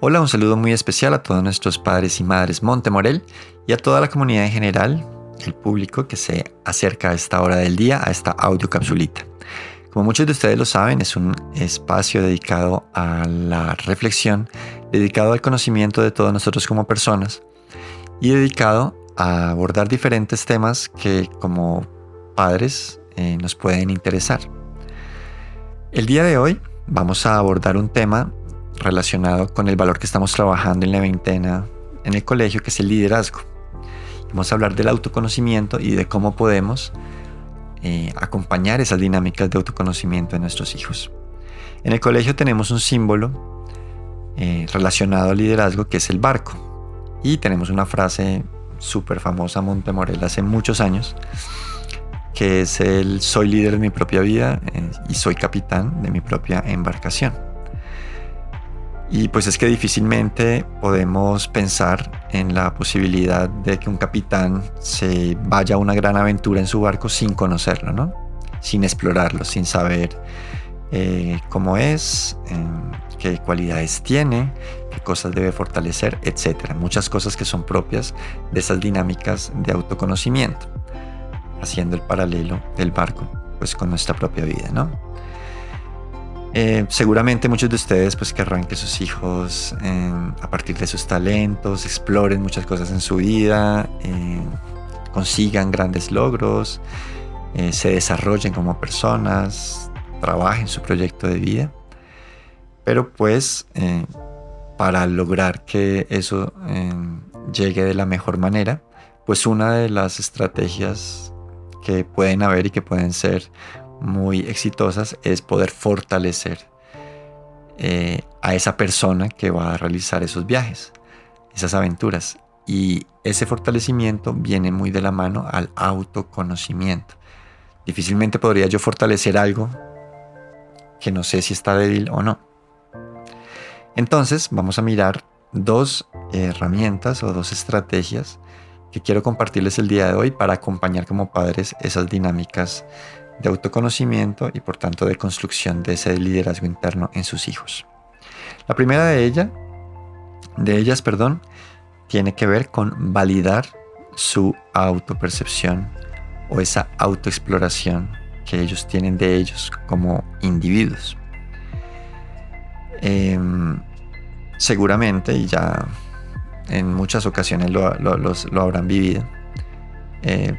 Hola, un saludo muy especial a todos nuestros padres y madres Montemorel y a toda la comunidad en general, el público que se acerca a esta hora del día, a esta audio capsulita. Como muchos de ustedes lo saben, es un espacio dedicado a la reflexión, dedicado al conocimiento de todos nosotros como personas y dedicado a abordar diferentes temas que como padres eh, nos pueden interesar. El día de hoy vamos a abordar un tema relacionado con el valor que estamos trabajando en la veintena en el colegio, que es el liderazgo. Vamos a hablar del autoconocimiento y de cómo podemos eh, acompañar esas dinámicas de autoconocimiento en nuestros hijos. En el colegio tenemos un símbolo eh, relacionado al liderazgo que es el barco. Y tenemos una frase súper famosa Montemorel hace muchos años, que es el soy líder de mi propia vida eh, y soy capitán de mi propia embarcación. Y pues es que difícilmente podemos pensar en la posibilidad de que un capitán se vaya a una gran aventura en su barco sin conocerlo, ¿no? Sin explorarlo, sin saber eh, cómo es, em, qué cualidades tiene, qué cosas debe fortalecer, etc. Muchas cosas que son propias de esas dinámicas de autoconocimiento, haciendo el paralelo del barco pues con nuestra propia vida, ¿no? Eh, seguramente muchos de ustedes pues querrán que sus hijos em, a partir de sus talentos exploren muchas cosas en su vida, em, consigan grandes logros, eh, se desarrollen como personas, trabajen su proyecto de vida. Pero pues eh, para lograr que eso em, llegue de la mejor manera, pues una de las estrategias que pueden haber y que pueden ser muy exitosas es poder fortalecer eh, a esa persona que va a realizar esos viajes, esas aventuras. Y ese fortalecimiento viene muy de la mano al autoconocimiento. Difícilmente podría yo fortalecer algo que no sé si está débil o no. Entonces vamos a mirar dos herramientas o dos estrategias que quiero compartirles el día de hoy para acompañar como padres esas dinámicas de autoconocimiento y por tanto de construcción de ese liderazgo interno en sus hijos. La primera de ella, de ellas, perdón, tiene que ver con validar su autopercepción o esa autoexploración que ellos tienen de ellos como individuos. Em, seguramente, y ya en muchas ocasiones lo, habrán vivido, eh,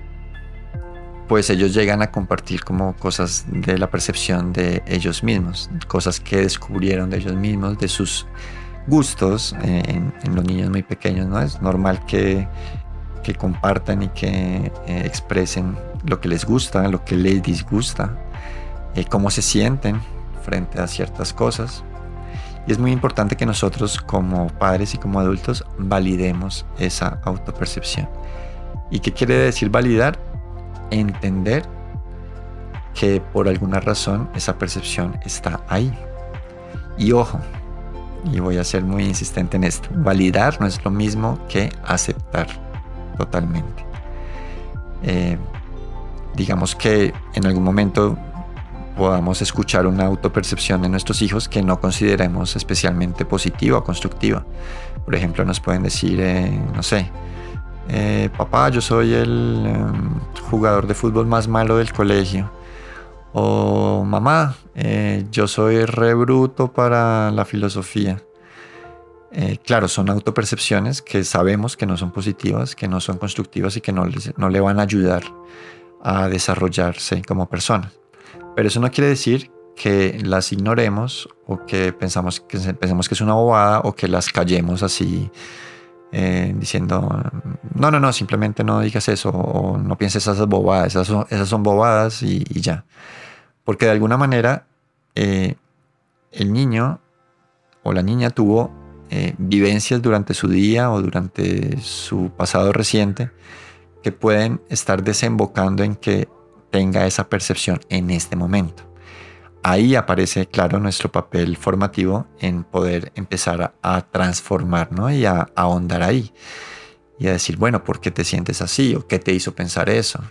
pues ellos llegan a compartir como cosas de la percepción de ellos mismos, cosas que descubrieron de ellos mismos, de sus gustos eh, en, los niños muy pequeños, ¿no? Es normal que, compartan y que eh, expresen lo que les gusta, lo que les disgusta, eh, cómo se sienten frente a ciertas cosas. Y es muy importante que nosotros como padres y como adultos validemos esa autopercepción. ¿Y qué quiere decir validar? Entender que por alguna razón esa percepción está ahí. Y ojo, y voy a ser muy insistente en esto, validar no es lo mismo que aceptar totalmente. Eh, digamos que en algún momento podamos escuchar una autopercepción de nuestros hijos que no consideremos especialmente positiva o constructiva. Por ejemplo, nos pueden decir, eh, no sé, eh, papá, yo soy el em, jugador de fútbol más malo del colegio. O mamá, eh, yo soy re bruto para la filosofía. Eh, claro, son autopercepciones que sabemos que no son positivas, que no son constructivas y que no, le van a ayudar a desarrollarse como persona. Pero eso no quiere decir que las ignoremos o que que, pensemos que es una bobada o que las callemos así eh, diciendo, no, no, no, simplemente no digas eso o no pienses esas bobadas, esas son, esas son bobadas y, ya. Porque de alguna manera eh, el niño o la niña tuvo eh, vivencias durante su día o durante su pasado reciente que pueden estar desembocando en que tenga esa percepción en este momento ahí aparece, claro, nuestro papel formativo en poder empezar a, transformar y a, ahondar ahí. Y a decir, bueno, ¿por qué te sientes así? ¿O qué te hizo pensar eso?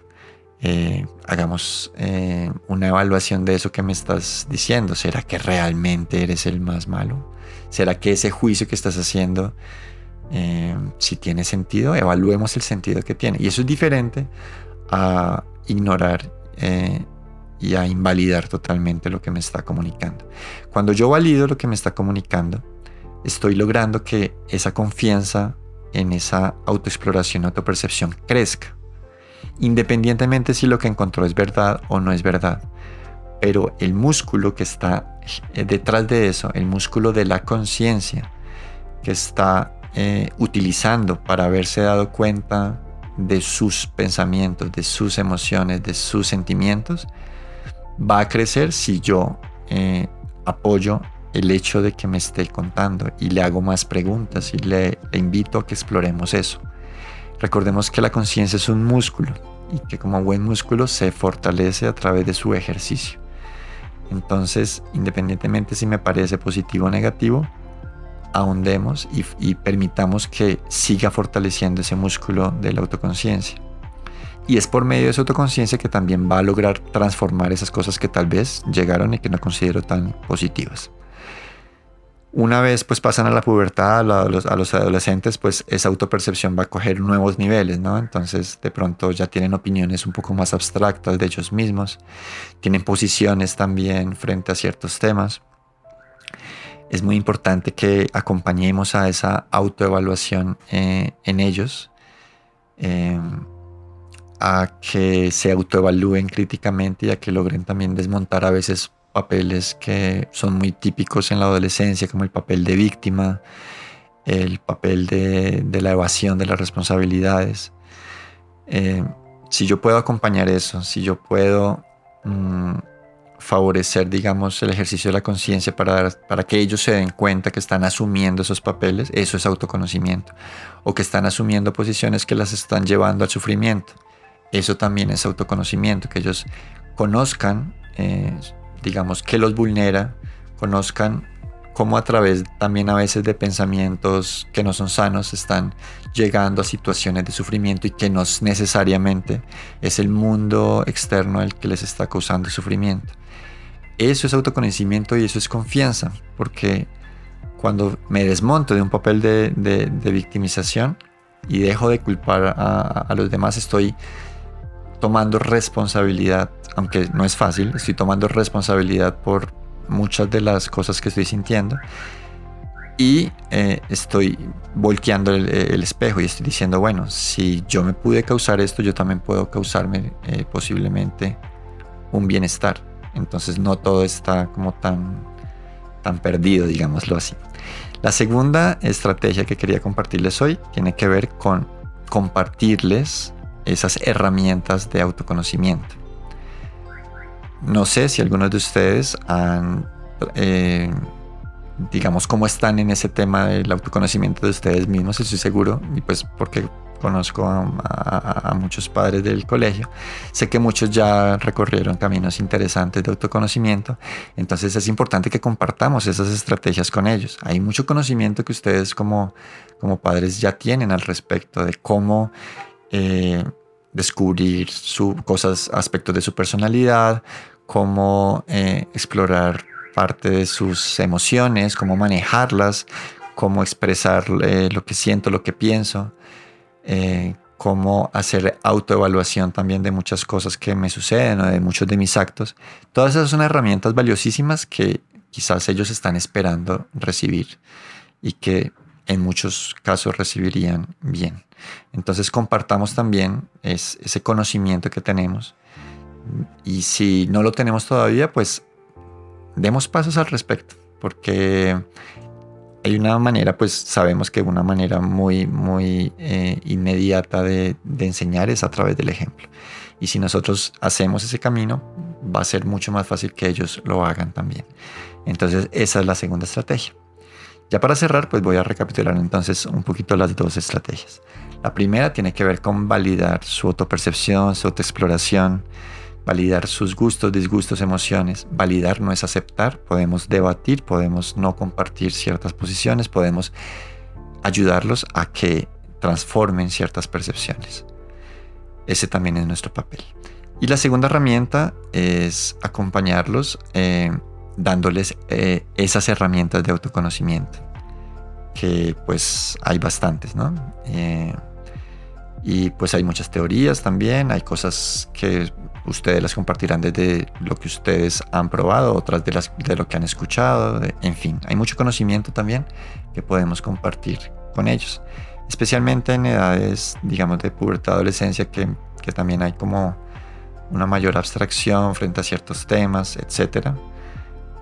Eh, hagamos eh, una evaluación de eso que me estás diciendo. ¿Será que realmente eres el más malo? ¿Será que ese juicio que estás haciendo, eh, si tiene sentido? Evaluemos el sentido que tiene. Y eso es diferente a ignorar y a invalidar totalmente lo que me está comunicando. Cuando yo valido lo que me está comunicando, estoy logrando que esa confianza en esa autoexploración, autopercepción crezca. Independientemente si lo que encontró es verdad o no es verdad. Pero el músculo que está eh, detrás de eso, el músculo de la conciencia que está eh, utilizando para haberse dado cuenta de sus pensamientos, de sus emociones, de sus sentimientos, va a crecer si yo eh, apoyo el hecho de que me esté contando y le hago más preguntas y le, invito a que exploremos eso. Recordemos que la conciencia es un músculo y que como buen músculo se fortalece a través de su ejercicio. Entonces, independientemente si me parece positivo o negativo, ahondemos y, y permitamos que siga fortaleciendo ese músculo de la autoconciencia. Y es por medio de esa autoconciencia que también va a lograr transformar esas cosas que tal vez llegaron y que no considero tan positivas. Una vez pues pasan a la pubertad, a los, adolescentes, pues esa autopercepción va a coger nuevos niveles, ¿no? Entonces de pronto ya tienen opiniones un poco más abstractas de ellos mismos, tienen posiciones también frente a ciertos temas. Es muy importante que acompañemos a esa autoevaluación eh, en ellos. Eh, a que se autoevalúen críticamente y a que logren también desmontar a veces papeles que son muy típicos en la adolescencia, como el papel de víctima, el papel de, la evasión de las responsabilidades. Eh, si yo puedo acompañar eso, si yo puedo mm, favorecer, digamos, el ejercicio de la conciencia para, para que ellos se den cuenta que están asumiendo esos papeles, eso es autoconocimiento, o que están asumiendo posiciones que las están llevando al sufrimiento eso también es autoconocimiento, que ellos conozcan, eh, digamos, que los vulnera, conozcan cómo a través también a veces de pensamientos que no son sanos están llegando a situaciones de sufrimiento y que no necesariamente es el mundo externo el que les está causando sufrimiento. Eso es autoconocimiento y eso es confianza, porque cuando me desmonto de un papel de, victimización y dejo de culpar a los demás, estoy tomando responsabilidad, aunque no es fácil, estoy tomando responsabilidad por muchas de las cosas que estoy sintiendo y eh, estoy volteando el, espejo y estoy diciendo, bueno, si yo me pude causar esto, yo también puedo causarme eh, posiblemente un bienestar. Entonces no todo está como tan, tan perdido, digámoslo así. La segunda estrategia que quería compartirles hoy tiene que ver con compartirles esas herramientas de autoconocimiento. No sé si algunos de ustedes han, eh, digamos, cómo están en ese tema del autoconocimiento de ustedes mismos, estoy seguro, y pues porque conozco a, muchos padres del colegio, sé que muchos ya recorrieron caminos interesantes de autoconocimiento, entonces es importante que compartamos esas estrategias con ellos. Hay mucho conocimiento que ustedes como, como padres ya tienen al respecto de cómo eh, descubrir su, cosas, aspectos de su personalidad, cómo eh, explorar parte de sus emociones, cómo manejarlas, cómo expresar eh, lo que siento, lo que pienso, cómo hacer autoevaluación también de muchas cosas que me suceden o de muchos de mis actos. Todas esas son herramientas valiosísimas que quizás ellos están esperando recibir y que en muchos casos recibirían bien. Entonces compartamos también ese conocimiento que tenemos y si no lo tenemos todavía, pues demos pasos al respecto, porque hay una manera, pues sabemos que una manera muy, muy eh, inmediata de, de enseñar es a través del ejemplo. Y si nosotros hacemos ese camino, va a ser mucho más fácil que ellos lo hagan también. Entonces, esa es la segunda estrategia. Ya para cerrar, pues voy a recapitular entonces un poquito las dos estrategias. La primera tiene que ver con validar su autopercepción, su autoexploración, validar sus gustos, disgustos, emociones. Validar no es aceptar, podemos debatir, podemos no compartir ciertas posiciones, podemos ayudarlos a que transformen ciertas percepciones. Ese también es nuestro papel. Y la segunda herramienta es acompañarlos eh, dándoles eh, esas herramientas de autoconocimiento, que pues hay bastantes, ¿no? Eh, y pues hay muchas teorías también, hay cosas que ustedes las compartirán desde lo que ustedes han probado, otras de, las, de lo que han escuchado, en fin, hay mucho conocimiento también que podemos compartir con ellos, especialmente en edades, digamos, de pubertad, adolescencia, que, que también hay como una mayor abstracción frente a ciertos temas, etcétera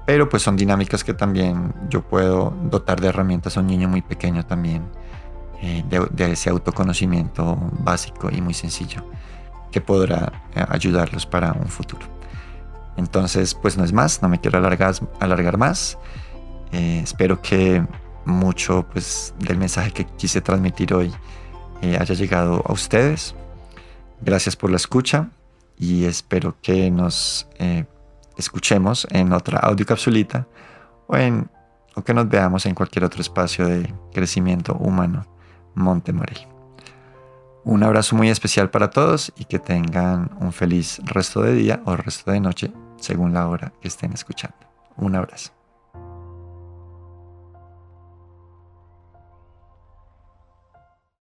pero pues son dinámicas que también yo puedo dotar de herramientas a un niño muy pequeño también, eh, de, ese autoconocimiento básico y muy sencillo que podrá eh, ayudarlos para un futuro. Entonces, pues no es más, no me quiero alargar, más. Eh, espero que mucho pues, del mensaje que quise transmitir hoy haya llegado a ustedes. Gracias por la escucha y espero que nos escuchemos en otra audio capsulita o, en, o que nos veamos en cualquier otro espacio de crecimiento humano Montemorel. Un abrazo muy especial para todos y que tengan un feliz resto de día o resto de noche según la hora que estén escuchando. Un abrazo.